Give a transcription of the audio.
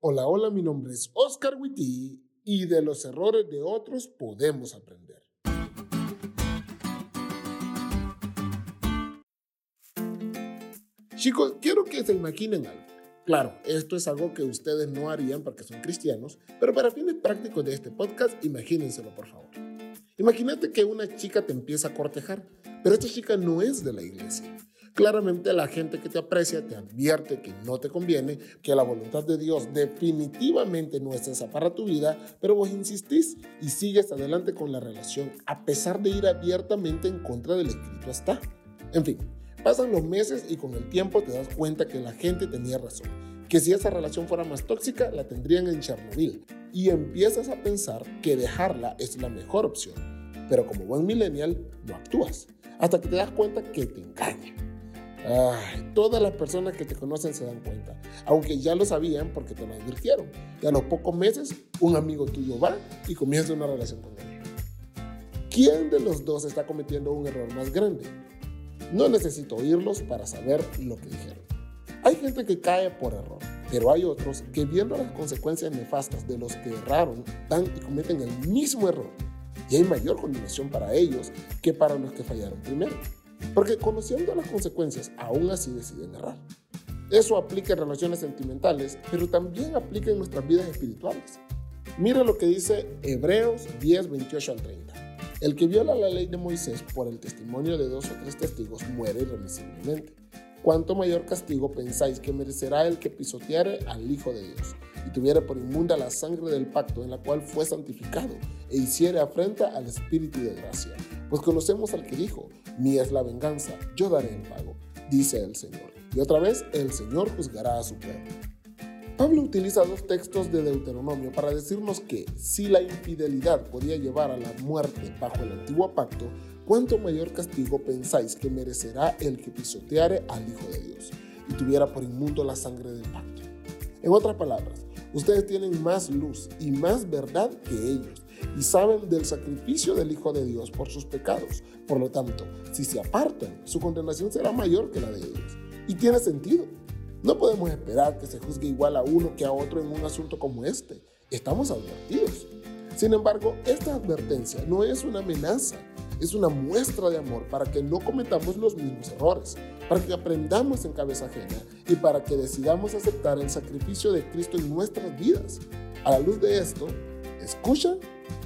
Hola, hola, mi nombre es Oscar Witty y de los errores de otros podemos aprender. Chicos, quiero que se imaginen algo. Claro, esto es algo que ustedes no harían porque son cristianos, pero para fines prácticos de este podcast, imagínenselo por favor. Imagínate que una chica te empieza a cortejar, pero esta chica no es de la iglesia. Claramente la gente que te aprecia te advierte que no te conviene, que la voluntad de Dios definitivamente no es esa para tu vida, pero vos insistís y sigues adelante con la relación a pesar de ir abiertamente en contra del escrito hasta. En fin, pasan los meses y con el tiempo te das cuenta que la gente tenía razón, que si esa relación fuera más tóxica la tendrían en Chernobyl y empiezas a pensar que dejarla es la mejor opción. Pero como buen millennial no actúas hasta que te das cuenta que te engaña Ay, todas las personas que te conocen se dan cuenta, aunque ya lo sabían porque te lo advirtieron. Y a los pocos meses, un amigo tuyo va y comienza una relación con él. ¿Quién de los dos está cometiendo un error más grande? No necesito oírlos para saber lo que dijeron. Hay gente que cae por error, pero hay otros que viendo las consecuencias nefastas de los que erraron, van y cometen el mismo error. Y hay mayor condenación para ellos que para los que fallaron primero. Porque conociendo las consecuencias, aún así deciden errar. Eso aplica en relaciones sentimentales, pero también aplica en nuestras vidas espirituales. Mira lo que dice Hebreos 10, 28 al 30. El que viola la ley de Moisés por el testimonio de dos o tres testigos muere irremisiblemente. ¿Cuánto mayor castigo pensáis que merecerá el que pisoteare al Hijo de Dios y tuviera por inmunda la sangre del pacto en la cual fue santificado e hiciere afrenta al Espíritu de gracia? Pues conocemos al que dijo, mía es la venganza, yo daré el pago, dice el Señor. Y otra vez, el Señor juzgará a su pueblo. Pablo utiliza dos textos de Deuteronomio para decirnos que si la infidelidad podía llevar a la muerte bajo el antiguo pacto, ¿cuánto mayor castigo pensáis que merecerá el que pisoteare al Hijo de Dios y tuviera por inmundo la sangre del pacto? En otras palabras, ustedes tienen más luz y más verdad que ellos y saben del sacrificio del Hijo de Dios por sus pecados. Por lo tanto, si se apartan, su condenación será mayor que la de ellos. Y tiene sentido. No podemos esperar que se juzgue igual a uno que a otro en un asunto como este. Estamos advertidos. Sin embargo, esta advertencia no es una amenaza, es una muestra de amor para que no cometamos los mismos errores, para que aprendamos en cabeza ajena y para que decidamos aceptar el sacrificio de Cristo en nuestras vidas. A la luz de esto, escucha